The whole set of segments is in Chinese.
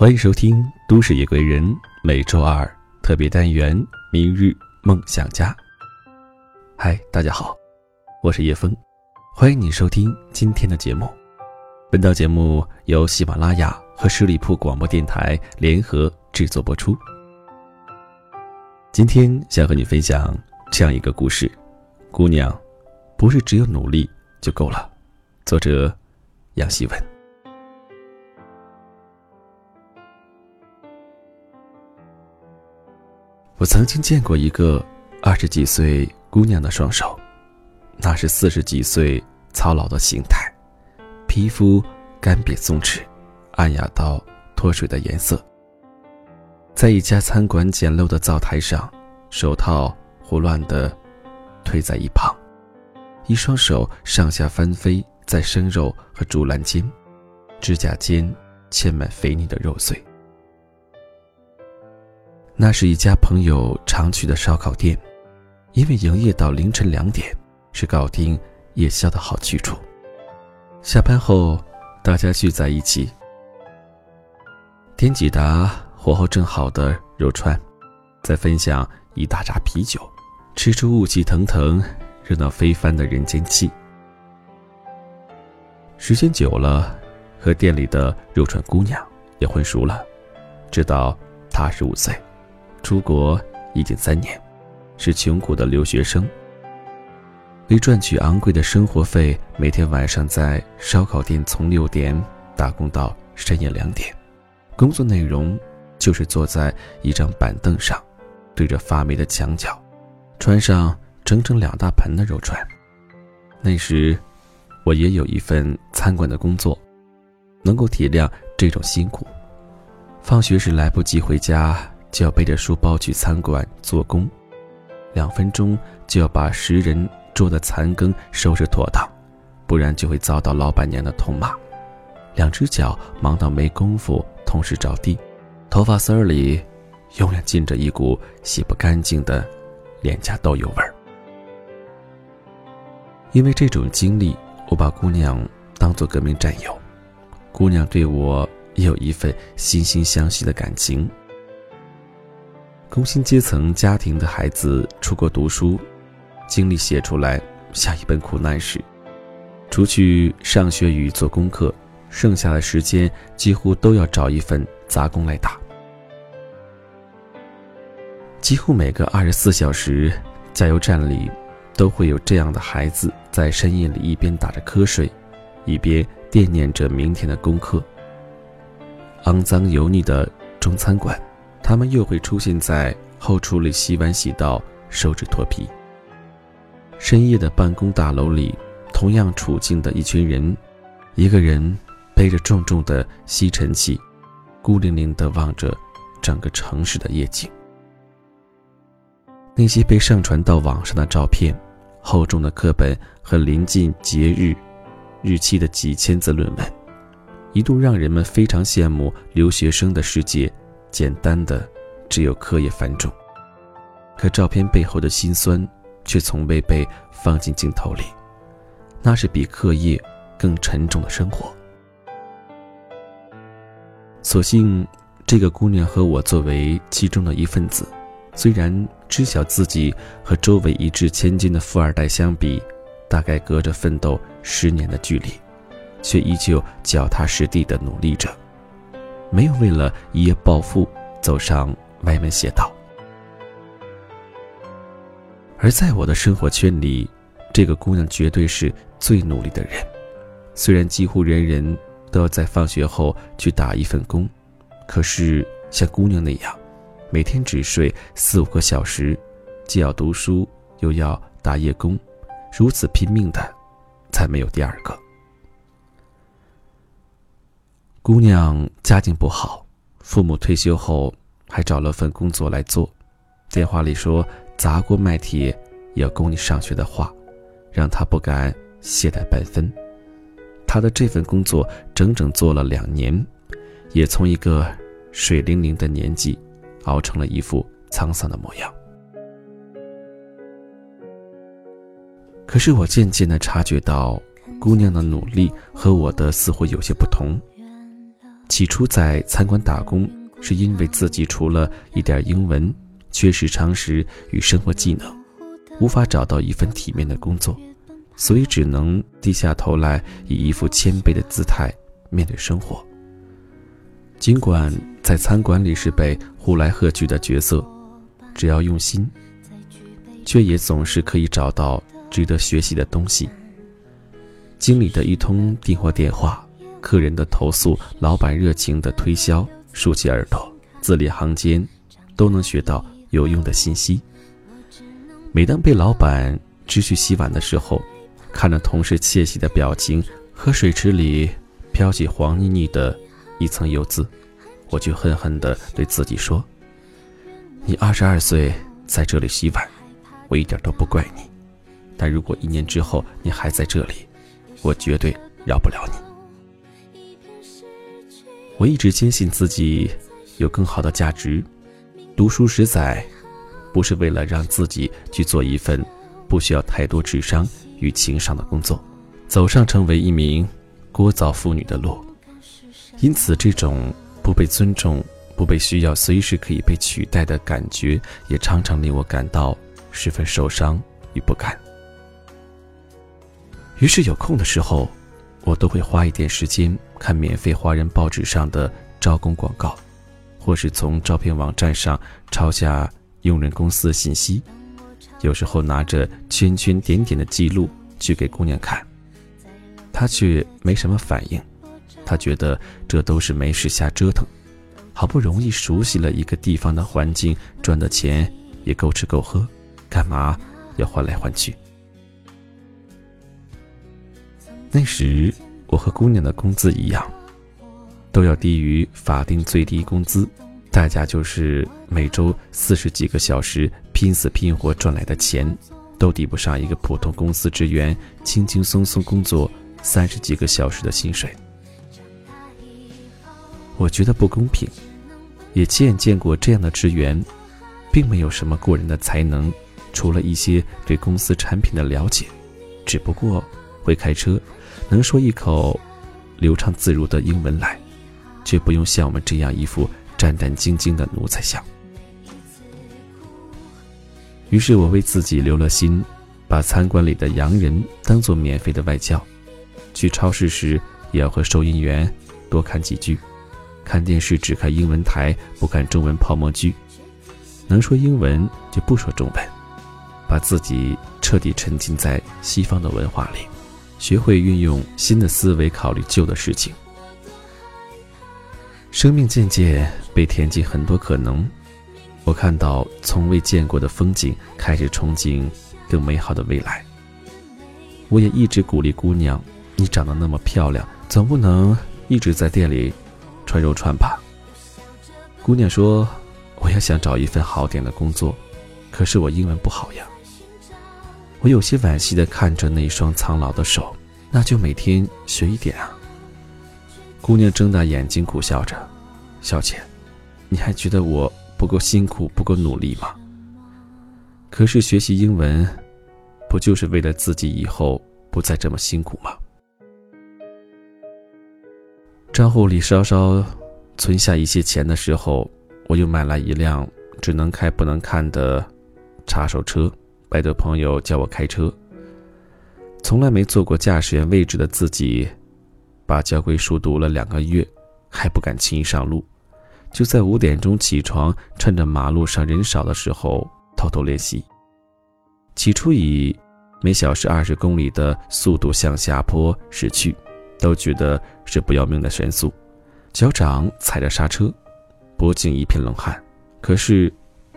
欢迎收听《都市夜归人》，每周二特别单元《明日梦想家》。嗨，大家好，我是叶枫，欢迎你收听今天的节目。本档节目由喜马拉雅和十里铺广播电台联合制作播出。今天想和你分享这样一个故事：姑娘，不是只有努力就够了。作者：杨希文。我曾经见过一个二十几岁姑娘的双手，那是四十几岁操劳的形态，皮肤干瘪松弛，暗哑到脱水的颜色。在一家餐馆简陋的灶台上，手套胡乱地推在一旁，一双手上下翻飞在生肉和竹篮间，指甲间嵌满肥腻的肉碎。那是一家朋友常去的烧烤店，因为营业到凌晨两点，是搞定夜宵的好去处。下班后，大家聚在一起，点几打火候正好的肉串，再分享一大扎啤酒，吃出雾气腾腾、热闹非凡的人间气。时间久了，和店里的肉串姑娘也混熟了，知道她二十五岁。出国已经三年，是穷苦的留学生。为赚取昂贵的生活费，每天晚上在烧烤店从六点打工到深夜两点。工作内容就是坐在一张板凳上，对着发霉的墙角，穿上整整两大盆的肉串。那时，我也有一份餐馆的工作，能够体谅这种辛苦。放学时来不及回家。就要背着书包去餐馆做工，两分钟就要把十人桌的残羹收拾妥当，不然就会遭到老板娘的痛骂。两只脚忙到没工夫同时着地，头发丝儿里永远浸着一股洗不干净的廉价豆油味儿。因为这种经历，我把姑娘当做革命战友，姑娘对我也有一份惺惺相惜的感情。工薪阶层家庭的孩子出国读书，经历写出来像一本苦难史。除去上学与做功课，剩下的时间几乎都要找一份杂工来打。几乎每个二十四小时，加油站里都会有这样的孩子在深夜里一边打着瞌睡，一边惦念着明天的功课。肮脏油腻的中餐馆。他们又会出现在后厨里洗碗、洗到手指脱皮。深夜的办公大楼里，同样处境的一群人，一个人背着重重的吸尘器，孤零零地望着整个城市的夜景。那些被上传到网上的照片，厚重的课本和临近节日日期的几千字论文，一度让人们非常羡慕留学生的世界。简单的，只有课业繁重，可照片背后的辛酸，却从未被放进镜头里。那是比课业更沉重的生活。所幸，这个姑娘和我作为其中的一份子，虽然知晓自己和周围一掷千金的富二代相比，大概隔着奋斗十年的距离，却依旧脚踏实地的努力着。没有为了一夜暴富走上歪门邪道，而在我的生活圈里，这个姑娘绝对是最努力的人。虽然几乎人人都要在放学后去打一份工，可是像姑娘那样，每天只睡四五个小时，既要读书又要打夜工，如此拼命的，才没有第二个。姑娘家境不好，父母退休后还找了份工作来做。电话里说砸锅卖铁也要供你上学的话，让她不敢懈怠半分。她的这份工作整整做了两年，也从一个水灵灵的年纪，熬成了一副沧桑的模样。可是我渐渐的察觉到，姑娘的努力和我的似乎有些不同。起初在餐馆打工，是因为自己除了一点英文，缺失常识与生活技能，无法找到一份体面的工作，所以只能低下头来，以一副谦卑的姿态面对生活。尽管在餐馆里是被呼来喝去的角色，只要用心，却也总是可以找到值得学习的东西。经理的一通订货电话。客人的投诉，老板热情的推销，竖起耳朵，字里行间都能学到有用的信息。每当被老板支去洗碗的时候，看着同事窃喜的表情和水池里飘起黄腻腻的一层油渍，我就恨恨地对自己说：“你二十二岁在这里洗碗，我一点都不怪你。但如果一年之后你还在这里，我绝对饶不了你。”我一直坚信自己有更好的价值，读书十载，不是为了让自己去做一份不需要太多智商与情商的工作，走上成为一名聒噪妇女的路。因此，这种不被尊重、不被需要、随时可以被取代的感觉，也常常令我感到十分受伤与不甘。于是，有空的时候。我都会花一点时间看免费华人报纸上的招工广告，或是从招聘网站上抄下用人公司的信息，有时候拿着圈圈点点的记录去给姑娘看，她却没什么反应。她觉得这都是没事瞎折腾，好不容易熟悉了一个地方的环境，赚的钱也够吃够喝，干嘛要换来换去？那时，我和姑娘的工资一样，都要低于法定最低工资，代价就是每周四十几个小时拼死拼活赚来的钱，都抵不上一个普通公司职员轻轻松松工作三十几个小时的薪水。我觉得不公平，也亲眼见过这样的职员，并没有什么过人的才能，除了一些对公司产品的了解，只不过会开车。能说一口流畅自如的英文来，却不用像我们这样一副战战兢兢的奴才相。于是我为自己留了心，把餐馆里的洋人当做免费的外教，去超市时也要和收银员多看几句，看电视只看英文台，不看中文泡沫剧，能说英文就不说中文，把自己彻底沉浸在西方的文化里。学会运用新的思维考虑旧的事情，生命渐渐被填进很多可能。我看到从未见过的风景，开始憧憬更美好的未来。我也一直鼓励姑娘：“你长得那么漂亮，总不能一直在店里穿肉串吧？”姑娘说：“我也想找一份好点的工作，可是我英文不好呀。”我有些惋惜的看着那双苍老的手，那就每天学一点啊。姑娘睁大眼睛苦笑着：“小姐，你还觉得我不够辛苦、不够努力吗？可是学习英文，不就是为了自己以后不再这么辛苦吗？”账户里稍稍存下一些钱的时候，我又买了一辆只能开不能看的叉手车。拜托朋友教我开车。从来没坐过驾驶员位置的自己，把交规书读了两个月，还不敢轻易上路。就在五点钟起床，趁着马路上人少的时候偷偷练习。起初以每小时二十公里的速度向下坡驶去，都觉得是不要命的神速，脚掌踩着刹车，脖颈一片冷汗。可是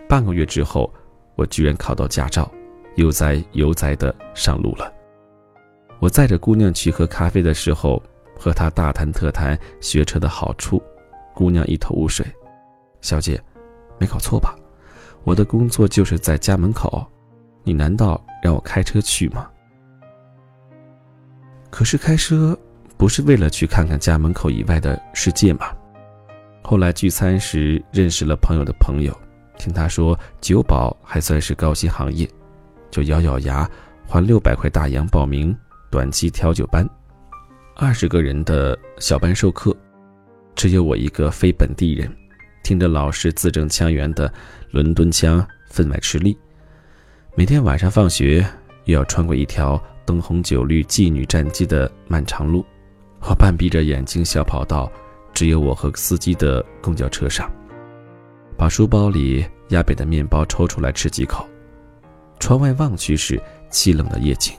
半个月之后，我居然考到驾照。悠哉悠哉的上路了。我载着姑娘去喝咖啡的时候，和她大谈特谈学车的好处。姑娘一头雾水：“小姐，没搞错吧？我的工作就是在家门口，你难道让我开车去吗？”可是开车不是为了去看看家门口以外的世界吗？后来聚餐时认识了朋友的朋友，听他说酒保还算是高薪行业。就咬咬牙，花六百块大洋报名短期调酒班，二十个人的小班授课，只有我一个非本地人，听着老师字正腔圆的伦敦腔，分外吃力。每天晚上放学，又要穿过一条灯红酒绿、妓女战绩的漫长路。我半闭着眼睛，小跑到只有我和司机的公交车上，把书包里压扁的面包抽出来吃几口。窗外望去是凄冷的夜景，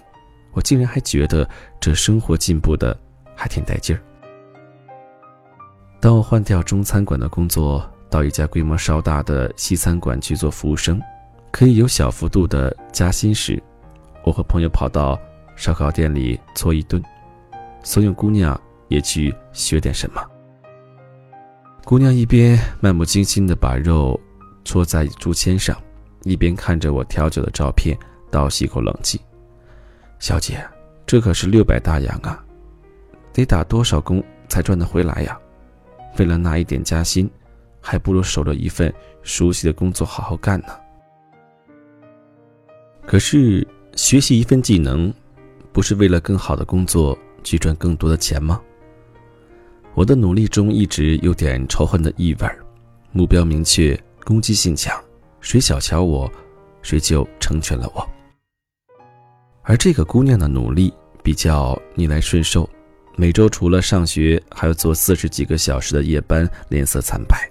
我竟然还觉得这生活进步的还挺带劲儿。当我换掉中餐馆的工作，到一家规模稍大的西餐馆去做服务生。可以有小幅度的加薪时，我和朋友跑到烧烤店里搓一顿，怂恿姑娘也去学点什么。姑娘一边漫不经心地把肉搓在竹签上，一边看着我调酒的照片，倒吸一口冷气：“小姐，这可是六百大洋啊，得打多少工才赚得回来呀？为了那一点加薪，还不如守着一份熟悉的工作好好干呢。”可是，学习一份技能，不是为了更好的工作去赚更多的钱吗？我的努力中一直有点仇恨的意味儿，目标明确，攻击性强，谁小瞧我，谁就成全了我。而这个姑娘的努力比较逆来顺受，每周除了上学，还要做四十几个小时的夜班，脸色惨白，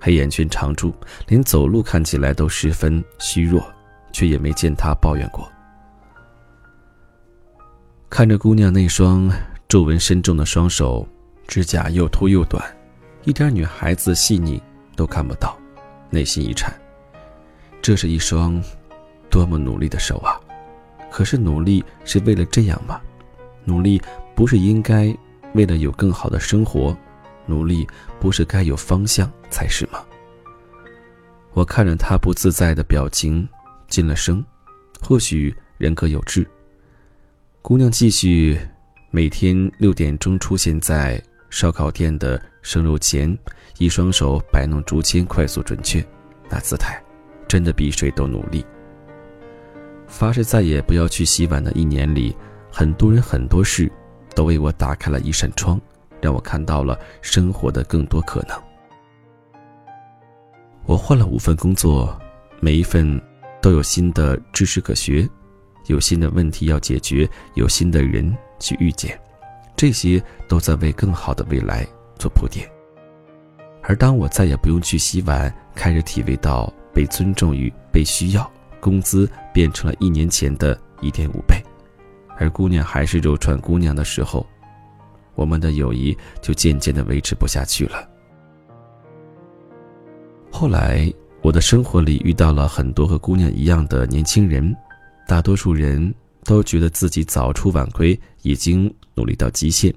黑眼圈常驻，连走路看起来都十分虚弱。却也没见他抱怨过。看着姑娘那双皱纹深重的双手，指甲又秃又短，一点女孩子细腻都看不到，内心一颤。这是一双多么努力的手啊！可是努力是为了这样吗？努力不是应该为了有更好的生活？努力不是该有方向才是吗？我看着他不自在的表情。进了声，或许人各有志。姑娘继续每天六点钟出现在烧烤店的生肉前，一双手摆弄竹签，快速准确，那姿态真的比谁都努力。发誓再也不要去洗碗的一年里，很多人很多事都为我打开了一扇窗，让我看到了生活的更多可能。我换了五份工作，每一份。都有新的知识可学，有新的问题要解决，有新的人去遇见，这些都在为更好的未来做铺垫。而当我再也不用去洗碗，开始体味到被尊重与被需要，工资变成了一年前的一点五倍，而姑娘还是肉串姑娘的时候，我们的友谊就渐渐的维持不下去了。后来。我的生活里遇到了很多和姑娘一样的年轻人，大多数人都觉得自己早出晚归，已经努力到极限，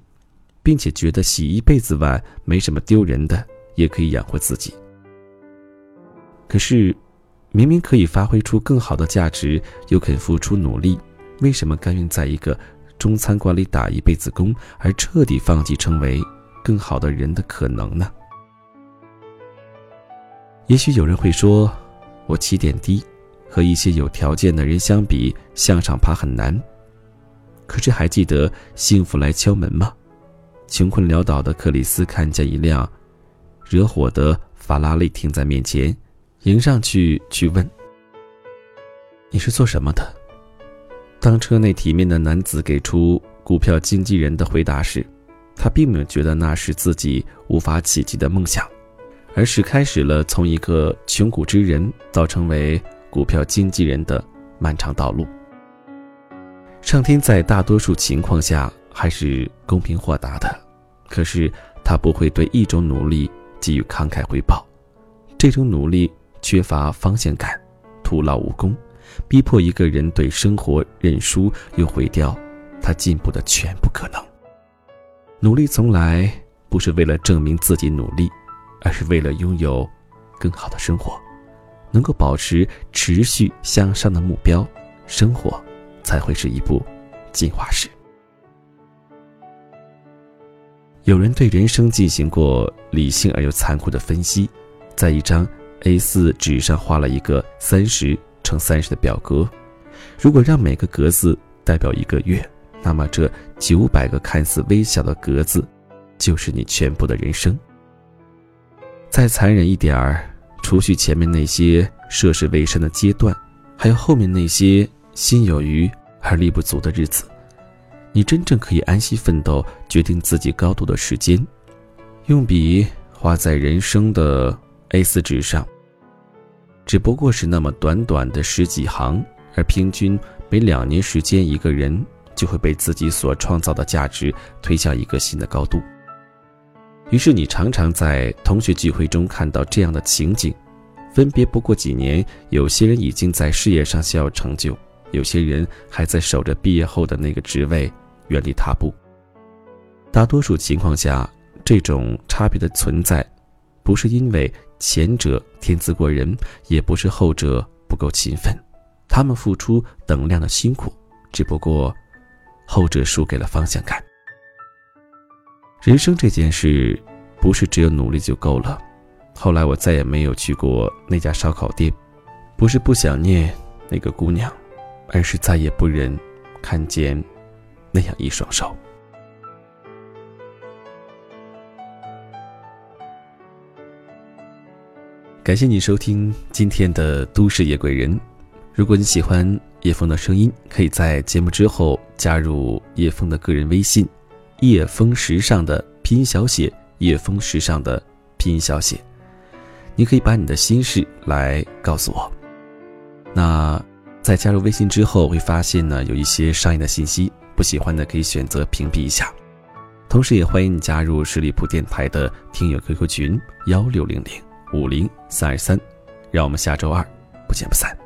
并且觉得洗一辈子碗没什么丢人的，也可以养活自己。可是，明明可以发挥出更好的价值，又肯付出努力，为什么甘愿在一个中餐馆里打一辈子工，而彻底放弃成为更好的人的可能呢？也许有人会说，我起点低，和一些有条件的人相比，向上爬很难。可是还记得幸福来敲门吗？穷困潦倒的克里斯看见一辆惹火的法拉利停在面前，迎上去去问：“你是做什么的？”当车内体面的男子给出股票经纪人的回答时，他并没有觉得那是自己无法企及的梦想。而是开始了从一个穷苦之人到成为股票经纪人的漫长道路。上天在大多数情况下还是公平豁达的，可是他不会对一种努力给予慷慨回报，这种努力缺乏方向感，徒劳无功，逼迫一个人对生活认输，又毁掉他进步的全部可能。努力从来不是为了证明自己努力。而是为了拥有更好的生活，能够保持持续向上的目标，生活才会是一部进化史。有人对人生进行过理性而又残酷的分析，在一张 A4 纸上画了一个三十乘三十的表格，如果让每个格子代表一个月，那么这九百个看似微小的格子，就是你全部的人生。再残忍一点儿，除去前面那些涉世未深的阶段，还有后面那些心有余而力不足的日子，你真正可以安息奋斗、决定自己高度的时间，用笔画在人生的 A4 纸上。只不过是那么短短的十几行，而平均每两年时间，一个人就会被自己所创造的价值推向一个新的高度。于是你常常在同学聚会中看到这样的情景：分别不过几年，有些人已经在事业上小有成就，有些人还在守着毕业后的那个职位原地踏步。大多数情况下，这种差别的存在，不是因为。前者天资过人，也不是后者不够勤奋，他们付出等量的辛苦，只不过后者输给了方向感。人生这件事，不是只有努力就够了。后来我再也没有去过那家烧烤店，不是不想念那个姑娘，而是再也不忍看见那样一双手。感谢你收听今天的《都市夜归人》。如果你喜欢叶枫的声音，可以在节目之后加入叶枫的个人微信“叶枫时尚”的拼音小写“叶枫时尚”的拼音小写。你可以把你的心事来告诉我。那在加入微信之后，会发现呢有一些商业的信息，不喜欢的可以选择屏蔽一下。同时，也欢迎你加入十里铺电台的听友 QQ 群幺六零零。五零三二三，让我们下周二不见不散。